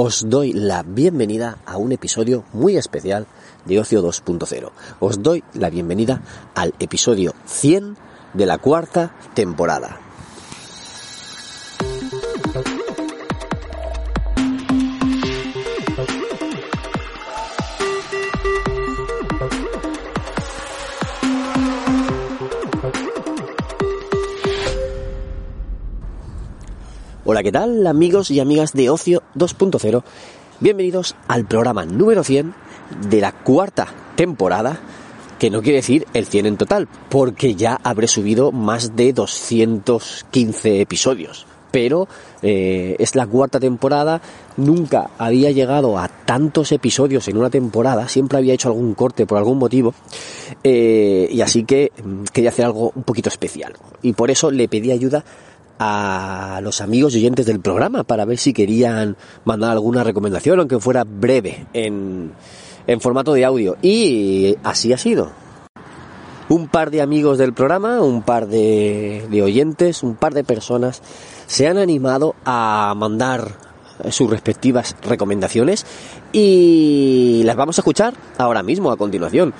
Os doy la bienvenida a un episodio muy especial de Ocio 2.0. Os doy la bienvenida al episodio 100 de la cuarta temporada. Hola, ¿qué tal amigos y amigas de Ocio 2.0? Bienvenidos al programa número 100 de la cuarta temporada, que no quiere decir el 100 en total, porque ya habré subido más de 215 episodios. Pero eh, es la cuarta temporada, nunca había llegado a tantos episodios en una temporada, siempre había hecho algún corte por algún motivo, eh, y así que mm, quería hacer algo un poquito especial. Y por eso le pedí ayuda los amigos y oyentes del programa para ver si querían mandar alguna recomendación, aunque fuera breve, en, en formato de audio. Y así ha sido. Un par de amigos del programa, un par de, de oyentes, un par de personas se han animado a mandar sus respectivas recomendaciones y las vamos a escuchar ahora mismo, a continuación.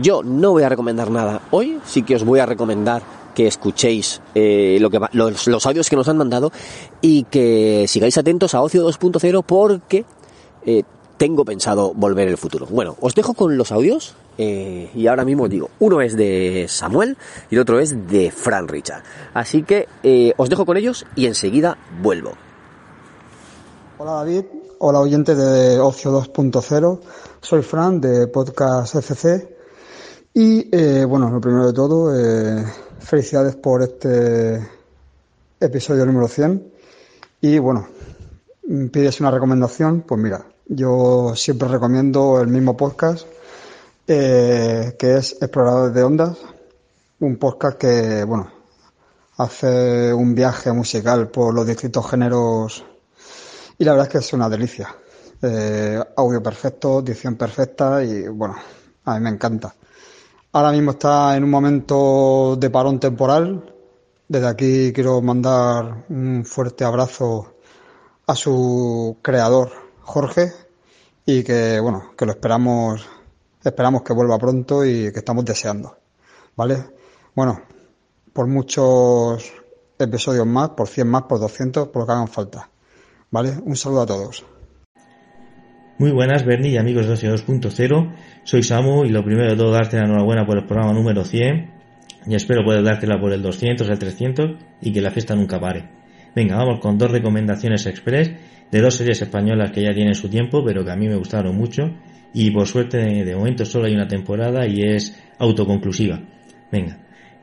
Yo no voy a recomendar nada hoy, sí que os voy a recomendar que escuchéis eh, lo que los, los audios que nos han mandado y que sigáis atentos a Ocio 2.0 porque eh, tengo pensado volver en el futuro. Bueno, os dejo con los audios eh, y ahora mismo os digo, uno es de Samuel y el otro es de Fran Richard. Así que os dejo con ellos y enseguida vuelvo. Hola David, hola oyentes de Ocio 2.0, soy Fran de Podcast FC y bueno, lo primero de todo, felicidades por este episodio número 100 y bueno, pides una recomendación, pues mira, yo siempre recomiendo el mismo podcast eh, que es Exploradores de Ondas, un podcast que bueno, hace un viaje musical por los distintos géneros y la verdad es que es una delicia. Eh, audio perfecto, dicción perfecta y bueno, a mí me encanta. Ahora mismo está en un momento de parón temporal. Desde aquí quiero mandar un fuerte abrazo a su creador, Jorge, y que bueno, que lo esperamos, esperamos que vuelva pronto y que estamos deseando. ¿Vale? Bueno, por muchos episodios más, por 100 más, por 200, por lo que hagan falta. ¿Vale? Un saludo a todos. Muy buenas, Bernie y amigos de Ocio 2.0. Soy Samu y lo primero de todo darte la enhorabuena por el programa número 100 y espero poder dártela por el 200, el 300 y que la fiesta nunca pare. Venga, vamos con dos recomendaciones express de dos series españolas que ya tienen su tiempo pero que a mí me gustaron mucho y por suerte de momento solo hay una temporada y es autoconclusiva. Venga,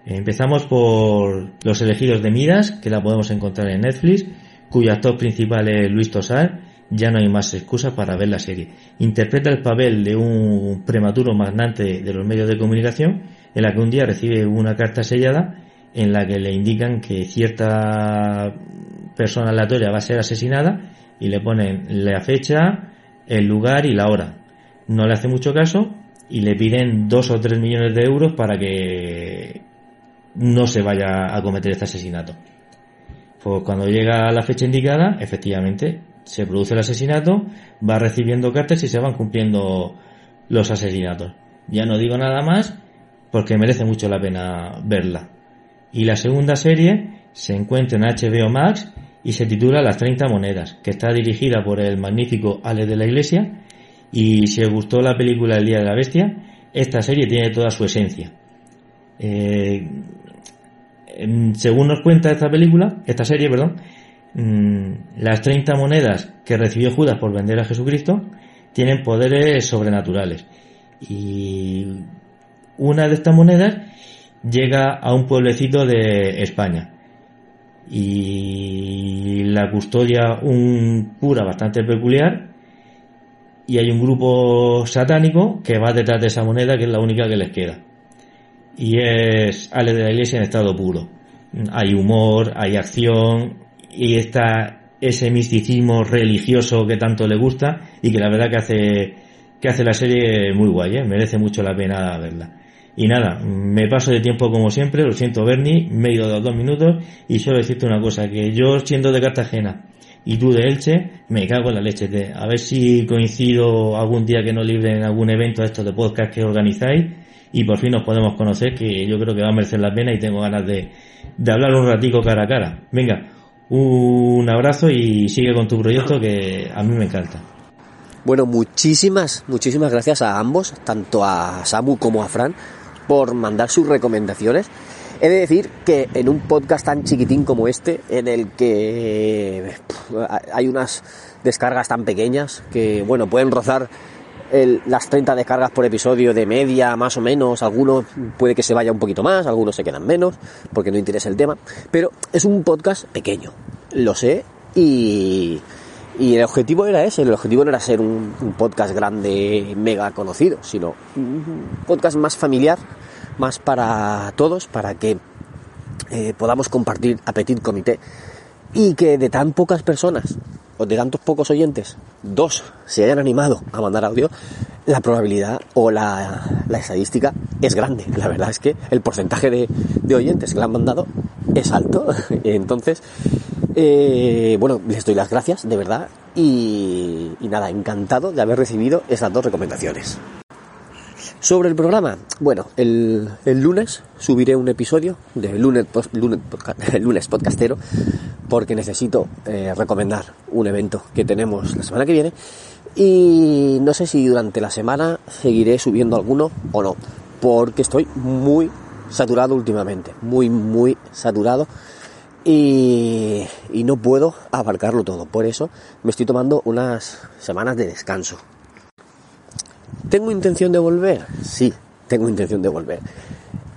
empezamos por Los elegidos de Midas que la podemos encontrar en Netflix cuyo actor principal es Luis Tosar ya no hay más excusa para ver la serie. Interpreta el papel de un prematuro magnate de los medios de comunicación en la que un día recibe una carta sellada en la que le indican que cierta persona aleatoria va a ser asesinada y le ponen la fecha, el lugar y la hora. No le hace mucho caso y le piden dos o tres millones de euros para que no se vaya a cometer este asesinato. Pues cuando llega la fecha indicada, efectivamente, se produce el asesinato, va recibiendo cartas y se van cumpliendo los asesinatos. Ya no digo nada más porque merece mucho la pena verla. Y la segunda serie se encuentra en HBO Max y se titula Las 30 monedas, que está dirigida por el magnífico Ale de la Iglesia. Y si os gustó la película El Día de la Bestia, esta serie tiene toda su esencia. Eh, según nos cuenta esta película, esta serie, perdón, mm, las 30 monedas que recibió Judas por vender a Jesucristo tienen poderes sobrenaturales. Y una de estas monedas llega a un pueblecito de España. y la custodia un cura bastante peculiar y hay un grupo satánico que va detrás de esa moneda que es la única que les queda y es Ale de la Iglesia en estado puro hay humor, hay acción y está ese misticismo religioso que tanto le gusta y que la verdad que hace que hace la serie muy guay, ¿eh? merece mucho la pena verla. Y nada, me paso de tiempo como siempre, lo siento Bernie, me he ido de dos minutos y solo decirte una cosa, que yo siendo de Cartagena y tú de Elche, me cago en la leche. De, a ver si coincido algún día que nos libren algún evento de estos de podcast que organizáis y por fin nos podemos conocer, que yo creo que va a merecer la pena y tengo ganas de, de hablar un ratico cara a cara. Venga, un abrazo y sigue con tu proyecto que a mí me encanta. Bueno, muchísimas, muchísimas gracias a ambos, tanto a Samu como a Fran, por mandar sus recomendaciones. He de decir que en un podcast tan chiquitín como este, en el que hay unas descargas tan pequeñas que, bueno, pueden rozar las 30 descargas por episodio de media, más o menos. Algunos puede que se vaya un poquito más, algunos se quedan menos, porque no interesa el tema. Pero es un podcast pequeño, lo sé, y, y el objetivo era ese, el objetivo no era ser un, podcast grande, mega conocido, sino un podcast más familiar, más para todos, para que eh, podamos compartir Apetit Comité y que de tan pocas personas de tantos pocos oyentes, dos se hayan animado a mandar audio, la probabilidad o la, estadística es grande. La verdad es que el porcentaje de, de oyentes que la han mandado es alto. Entonces, eh, bueno, les doy las gracias, de verdad. Y, y nada, encantado de haber recibido esas dos recomendaciones. Sobre el programa, bueno, el, el, lunes subiré un episodio de lunes, lunes, lunes podcastero porque necesito eh, recomendar un evento que tenemos la semana que viene. Y no sé si durante la semana seguiré subiendo alguno o no, porque estoy muy saturado últimamente, muy, muy saturado. Y, y no puedo abarcarlo todo, por eso me estoy tomando unas semanas de descanso. ¿Tengo intención de volver? Sí, tengo intención de volver.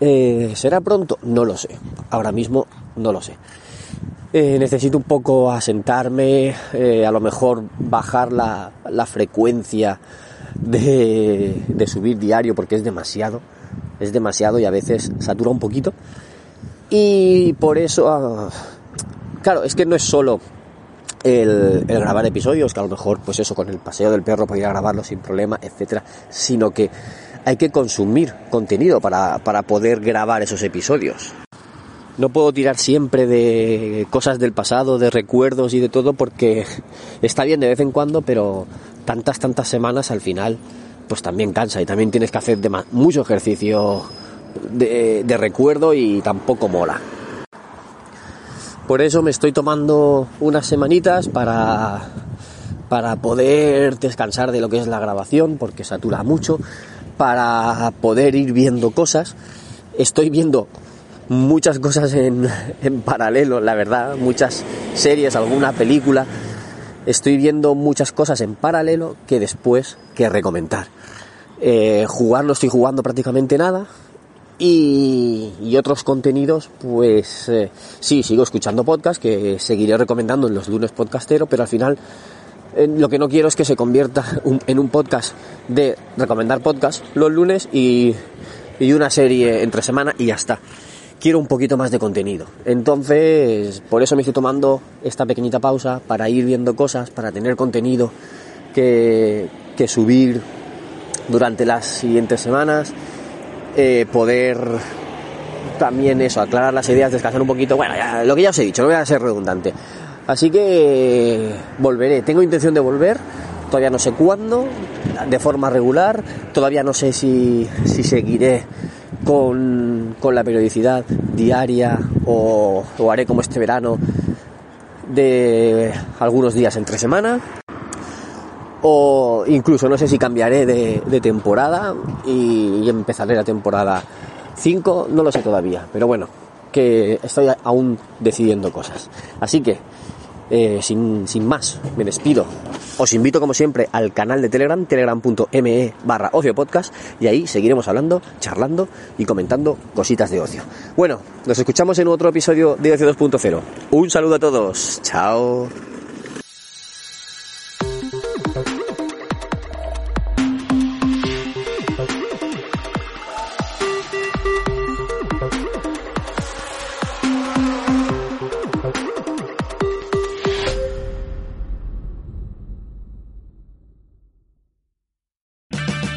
Eh, ¿Será pronto? No lo sé. Ahora mismo no lo sé. Eh, necesito un poco asentarme, eh, a lo mejor bajar la, la frecuencia de, de, subir diario porque es demasiado. Es demasiado y a veces satura un poquito. Y por eso, uh, claro, es que no es solo el, grabar episodios, que a lo mejor, pues eso, con el paseo del perro podría grabarlo sin problema, etcétera, sino que hay que consumir contenido para, para poder grabar esos episodios. No puedo tirar siempre de cosas del pasado, de recuerdos y de todo, porque está bien de vez en cuando, pero tantas, tantas semanas al final, pues también cansa y también tienes que hacer de mucho ejercicio de, de recuerdo y tampoco mola. Por eso me estoy tomando unas semanitas para, para poder descansar de lo que es la grabación, porque satura mucho, para poder ir viendo cosas. Estoy viendo muchas cosas en, en paralelo, la verdad, muchas series, alguna película. Estoy viendo muchas cosas en paralelo que después que recomendar. Eh, jugar no estoy jugando prácticamente nada, y, otros contenidos, pues eh, sí, sigo escuchando podcast que seguiré recomendando en los lunes podcastero, pero al final eh, lo que no quiero es que se convierta en un podcast de recomendar podcast los lunes y, y una serie entre semana y ya está. Quiero un poquito más de contenido. Entonces, por eso me estoy tomando esta pequeñita pausa para ir viendo cosas, para tener contenido que, que subir durante las siguientes semanas eh, poder también eso, aclarar las ideas, descansar un poquito. Bueno, lo que ya os he dicho, no voy a ser redundante. Así que volveré, tengo intención de volver, todavía no sé cuándo, de forma regular, todavía no sé si, si seguiré con, con, la periodicidad diaria o haré como este verano de algunos días entre semana o incluso no sé si cambiaré de, temporada y, y, empezaré la temporada 5, no lo sé todavía, pero bueno, que estoy aún decidiendo cosas. Así que eh, sin, sin más, me despido. Os invito como siempre al canal de Telegram, telegram.me barra ocio podcast, y ahí seguiremos hablando, charlando y comentando cositas de ocio. Bueno, nos escuchamos en otro episodio de Ocio 2.0. Un saludo a todos, chao.